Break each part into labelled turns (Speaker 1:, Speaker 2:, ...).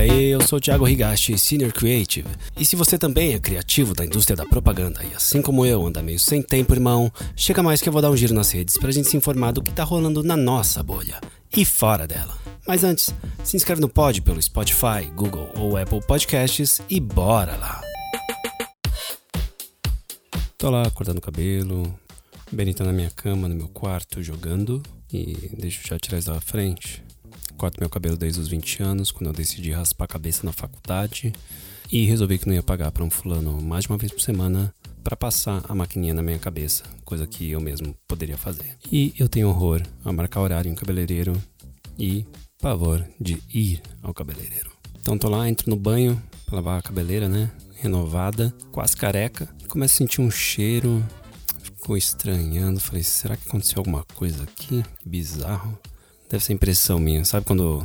Speaker 1: aí, eu sou Thiago Higashi, Senior Creative. E se você também é criativo da indústria da propaganda e assim como eu anda meio sem tempo, irmão, chega mais que eu vou dar um giro nas redes pra gente se informar do que tá rolando na nossa bolha e fora dela. Mas antes, se inscreve no pod pelo Spotify, Google ou Apple Podcasts e bora lá! Tô lá cortando o cabelo, Benny tá na minha cama, no meu quarto, jogando. E deixa eu já tirar isso da frente. Corto meu cabelo desde os 20 anos, quando eu decidi raspar a cabeça na faculdade. E resolvi que não ia pagar para um fulano mais de uma vez por semana para passar a maquininha na minha cabeça, coisa que eu mesmo poderia fazer. E eu tenho horror a marcar horário em cabeleireiro e pavor de ir ao cabeleireiro. Então tô lá, entro no banho pra lavar a cabeleira, né? Renovada, quase careca. Começo a sentir um cheiro ficou estranhando. Falei, será que aconteceu alguma coisa aqui? Bizarro. Deve ser impressão minha. Sabe quando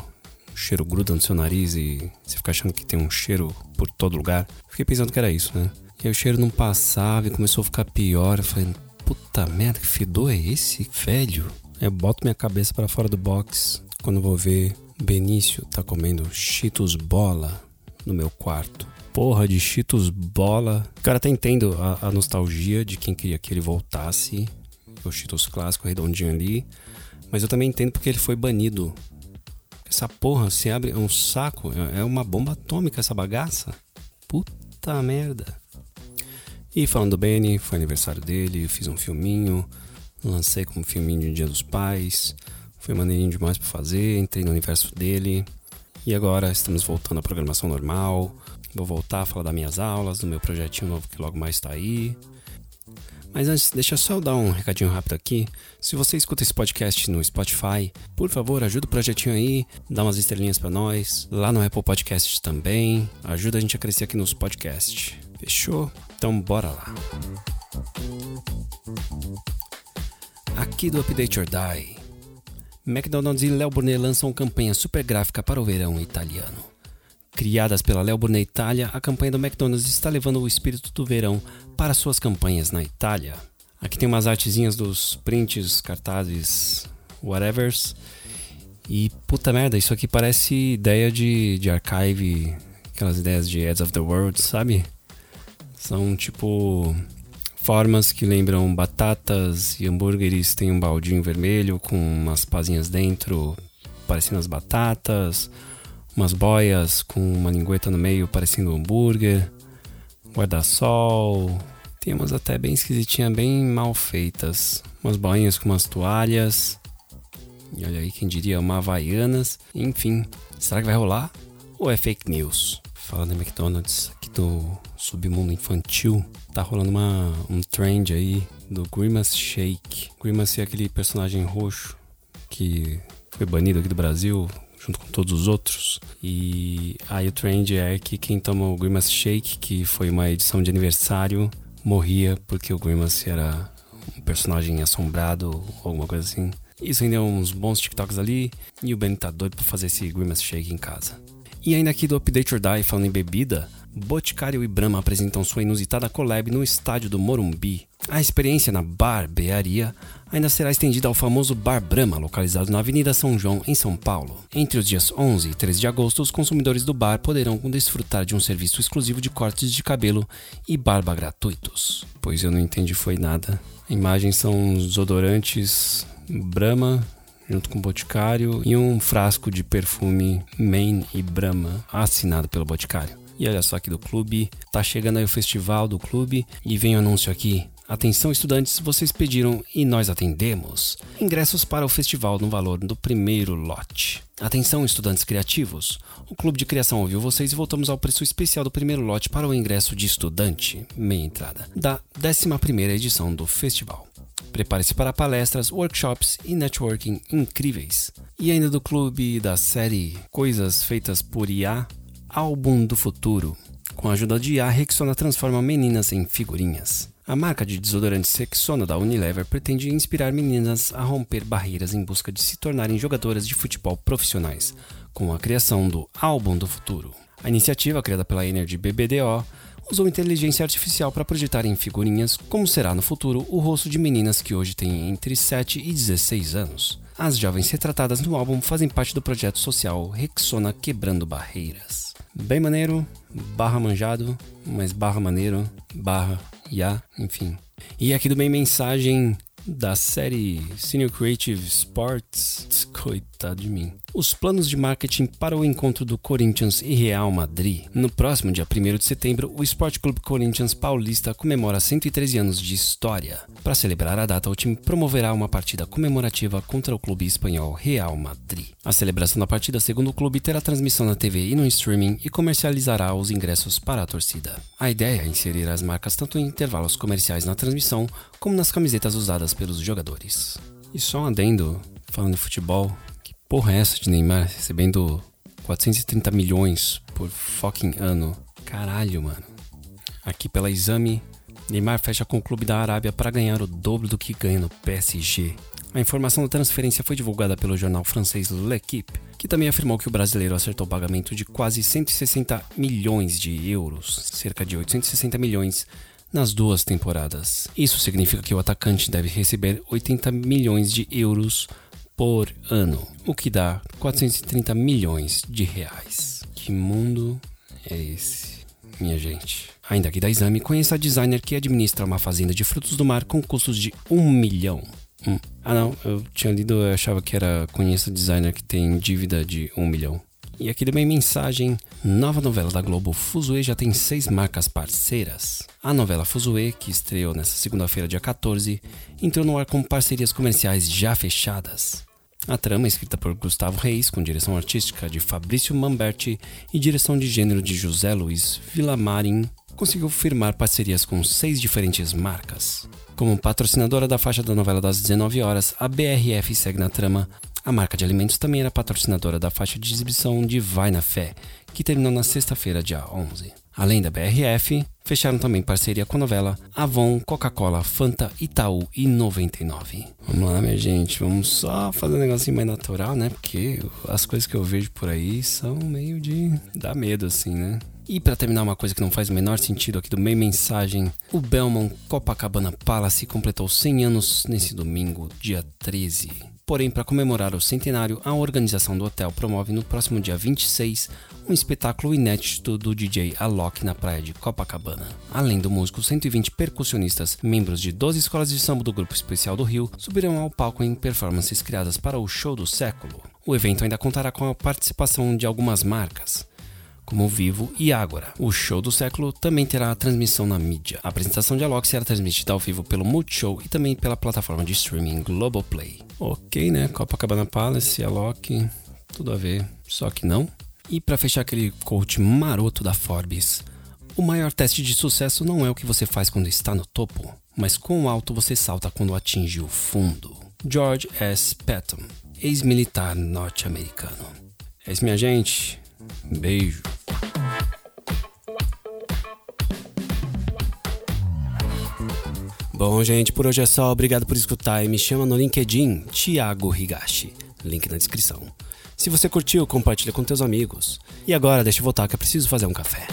Speaker 1: o cheiro gruda no seu nariz e você fica achando que tem um cheiro por todo lugar? Fiquei pensando que era isso, né? E aí o cheiro não passava e começou a ficar pior. Eu falei, puta merda, que fedor é esse, velho? Eu boto minha cabeça para fora do box. Quando vou ver, Benício tá comendo Cheetos bola no meu quarto porra de Cheetos bola. Cara, até entendo a, a nostalgia de quem queria que ele voltasse. O Cheetos clássico redondinho ali. Mas eu também entendo porque ele foi banido. Essa porra se abre. É um saco. É, é uma bomba atômica essa bagaça. Puta merda. E falando do Benny, foi aniversário dele, fiz um filminho, lancei como filminho de Dia dos Pais. Foi maneirinho demais pra fazer, entrei no universo dele. E agora estamos voltando à programação normal. Vou voltar a falar das minhas aulas, do meu projetinho novo que logo mais está aí. Mas antes, deixa eu só dar um recadinho rápido aqui. Se você escuta esse podcast no Spotify, por favor, ajuda o projetinho aí, dá umas estrelinhas para nós. Lá no Apple Podcasts também. Ajuda a gente a crescer aqui nos podcasts. Fechou? Então bora lá. Aqui do Update or Die. McDonald's e Léo Burnet lançam campanha super gráfica para o verão italiano. Criadas pela Léo Burnet Itália, a campanha do McDonald's está levando o espírito do verão para suas campanhas na Itália. Aqui tem umas artezinhas dos prints, cartazes, whatevers. E puta merda, isso aqui parece ideia de, de archive, aquelas ideias de Ads of the World, sabe? São tipo formas que lembram batatas e hambúrgueres. Tem um baldinho vermelho com umas pazinhas dentro, parecendo as batatas umas boias com uma lingueta no meio parecendo um hambúrguer, guarda-sol, tem umas até bem esquisitinhas, bem mal feitas, umas boinhas com umas toalhas, e olha aí quem diria, uma Havaianas, enfim, será que vai rolar? Ou é fake news? Falando em McDonald's, aqui do submundo infantil, tá rolando uma, um trend aí do Grimace Shake. Grimace é aquele personagem roxo que foi banido aqui do Brasil, junto com todos os outros. E aí o trend é que quem toma o Grimace Shake, que foi uma edição de aniversário, morria porque o Grimace era um personagem assombrado ou alguma coisa assim. Isso rendeu uns bons TikToks ali e o Ben tá doido pra fazer esse Grimace Shake em casa. E ainda aqui do Update or Die, falando em bebida, Boticário e Brahma apresentam sua inusitada collab no estádio do Morumbi. A experiência na barbearia ainda será estendida ao famoso Bar Brahma, localizado na Avenida São João, em São Paulo. Entre os dias 11 e 13 de agosto, os consumidores do bar poderão desfrutar de um serviço exclusivo de cortes de cabelo e barba gratuitos. Pois eu não entendi foi nada. Imagens são desodorantes Brahma junto com o Boticário e um frasco de perfume Main e Brahma assinado pelo Boticário. E olha só aqui do clube, tá chegando aí o festival do clube e vem o anúncio aqui. Atenção estudantes, vocês pediram e nós atendemos. Ingressos para o festival no valor do primeiro lote. Atenção estudantes criativos, o Clube de Criação ouviu vocês e voltamos ao preço especial do primeiro lote para o ingresso de estudante, meia entrada, da 11ª edição do festival. Prepare-se para palestras, workshops e networking incríveis. E ainda do clube da série Coisas Feitas por IA, Álbum do Futuro. Com a ajuda de IA, Rexona transforma meninas em figurinhas. A marca de desodorante Rexona da Unilever pretende inspirar meninas a romper barreiras em busca de se tornarem jogadoras de futebol profissionais, com a criação do Álbum do Futuro. A iniciativa, criada pela Energy BBDO, usou inteligência artificial para projetar em figurinhas como será no futuro o rosto de meninas que hoje têm entre 7 e 16 anos. As jovens retratadas no álbum fazem parte do projeto social Rexona Quebrando Barreiras. Bem maneiro, barra manjado, mas barra maneiro, barra ya, enfim. E aqui do bem mensagem da série Senior Creative Sports. Coitado de mim. Os planos de marketing para o encontro do Corinthians e Real Madrid. No próximo dia 1 de setembro, o Esporte Clube Corinthians Paulista comemora 113 anos de história. Para celebrar a data, o time promoverá uma partida comemorativa contra o clube espanhol Real Madrid. A celebração da partida, segundo o clube, terá transmissão na TV e no streaming e comercializará os ingressos para a torcida. A ideia é inserir as marcas tanto em intervalos comerciais na transmissão como nas camisetas usadas pelos jogadores. E só um adendo, falando de futebol, porra é essa de Neymar recebendo 430 milhões por fucking ano? Caralho, mano. Aqui pela exame, Neymar fecha com o clube da Arábia para ganhar o dobro do que ganha no PSG. A informação da transferência foi divulgada pelo jornal francês L'Equipe, que também afirmou que o brasileiro acertou o pagamento de quase 160 milhões de euros, cerca de 860 milhões nas duas temporadas. Isso significa que o atacante deve receber 80 milhões de euros por ano, o que dá 430 milhões de reais. Que mundo é esse, minha gente? Ainda aqui da exame, conheça a designer que administra uma fazenda de frutos do mar com custos de um milhão. Hum. Ah não, eu tinha lido, eu achava que era conheça designer que tem dívida de um milhão. E aqui também mensagem: nova novela da Globo Fuzue já tem seis marcas parceiras. A novela Fuzue, que estreou nesta segunda-feira, dia 14, entrou no ar com parcerias comerciais já fechadas. A trama escrita por Gustavo Reis, com direção artística de Fabrício Mamberti e direção de gênero de José Luiz Villamarin, conseguiu firmar parcerias com seis diferentes marcas. Como patrocinadora da faixa da novela das 19 horas, a BRF segue na trama a marca de alimentos também era patrocinadora da faixa de exibição de Vai na Fé, que terminou na sexta-feira, dia 11. Além da BRF, fecharam também parceria com a novela Avon, Coca-Cola, Fanta, Itaú e 99. Vamos lá, minha gente, vamos só fazer um negocinho mais natural, né? Porque as coisas que eu vejo por aí são meio de dar medo, assim, né? E para terminar uma coisa que não faz o menor sentido aqui do meio mensagem, o Belmont Copacabana Palace completou 100 anos nesse domingo, dia 13. Porém, para comemorar o centenário, a organização do hotel promove no próximo dia 26 um espetáculo inédito do DJ Alok na praia de Copacabana. Além do músico, 120 percussionistas, membros de 12 escolas de samba do Grupo Especial do Rio, subirão ao palco em performances criadas para o show do século. O evento ainda contará com a participação de algumas marcas como Vivo e Ágora. O show do século também terá transmissão na mídia. A apresentação de Alok será transmitida ao vivo pelo Multishow e também pela plataforma de streaming Globoplay. Ok, né? Copacabana Palace, Alok, tudo a ver, só que não. E para fechar aquele coach maroto da Forbes, o maior teste de sucesso não é o que você faz quando está no topo, mas quão alto você salta quando atinge o fundo. George S. Patton, ex-militar norte-americano. É isso, minha gente. Beijo. Bom, gente, por hoje é só. Obrigado por escutar e me chama no LinkedIn, Thiago Higashi. Link na descrição. Se você curtiu, compartilha com teus amigos. E agora, deixa eu voltar que eu preciso fazer um café.